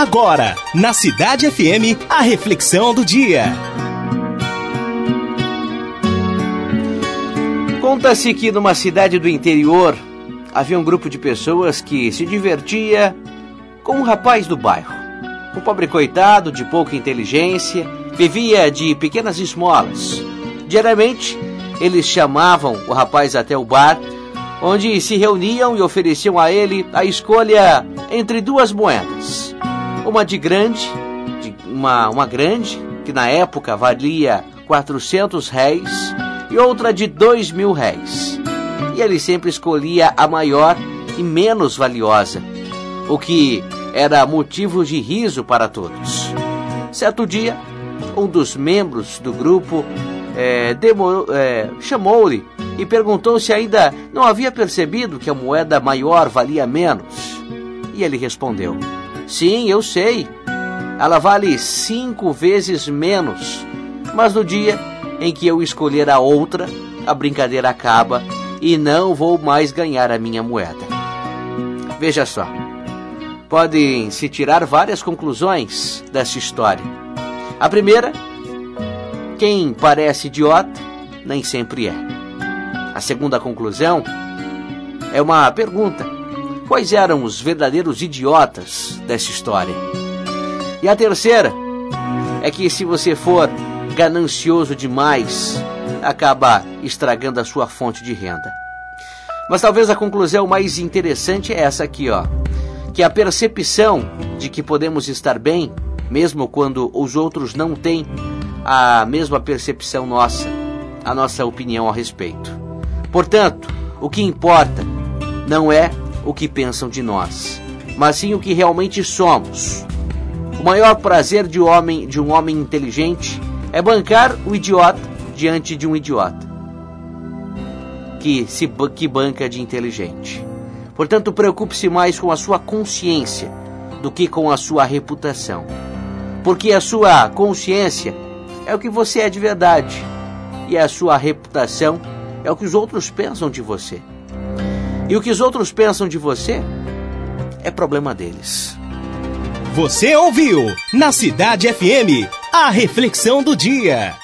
Agora, na Cidade FM, a reflexão do dia. Conta-se que numa cidade do interior havia um grupo de pessoas que se divertia com um rapaz do bairro. Um pobre coitado de pouca inteligência, vivia de pequenas esmolas. Diariamente, eles chamavam o rapaz até o bar, onde se reuniam e ofereciam a ele a escolha entre duas moedas. Uma de grande, de uma, uma grande, que na época valia 400 réis, e outra de dois mil réis. E ele sempre escolhia a maior e menos valiosa, o que era motivo de riso para todos. Certo dia, um dos membros do grupo é, é, chamou-lhe e perguntou se ainda não havia percebido que a moeda maior valia menos. E ele respondeu: Sim, eu sei. Ela vale cinco vezes menos. Mas no dia em que eu escolher a outra, a brincadeira acaba e não vou mais ganhar a minha moeda. Veja só. Podem se tirar várias conclusões dessa história. A primeira, quem parece idiota nem sempre é. A segunda conclusão é uma pergunta: quais eram os verdadeiros idiotas dessa história? E a terceira é que se você for ganancioso demais, acaba estragando a sua fonte de renda. Mas talvez a conclusão mais interessante é essa aqui, ó que a percepção de que podemos estar bem, mesmo quando os outros não têm a mesma percepção nossa, a nossa opinião a respeito. Portanto, o que importa não é o que pensam de nós, mas sim o que realmente somos. O maior prazer de, homem, de um homem inteligente é bancar o idiota diante de um idiota que se que banca de inteligente. Portanto, preocupe-se mais com a sua consciência do que com a sua reputação. Porque a sua consciência é o que você é de verdade e a sua reputação é o que os outros pensam de você. E o que os outros pensam de você é problema deles. Você ouviu na Cidade FM a reflexão do dia.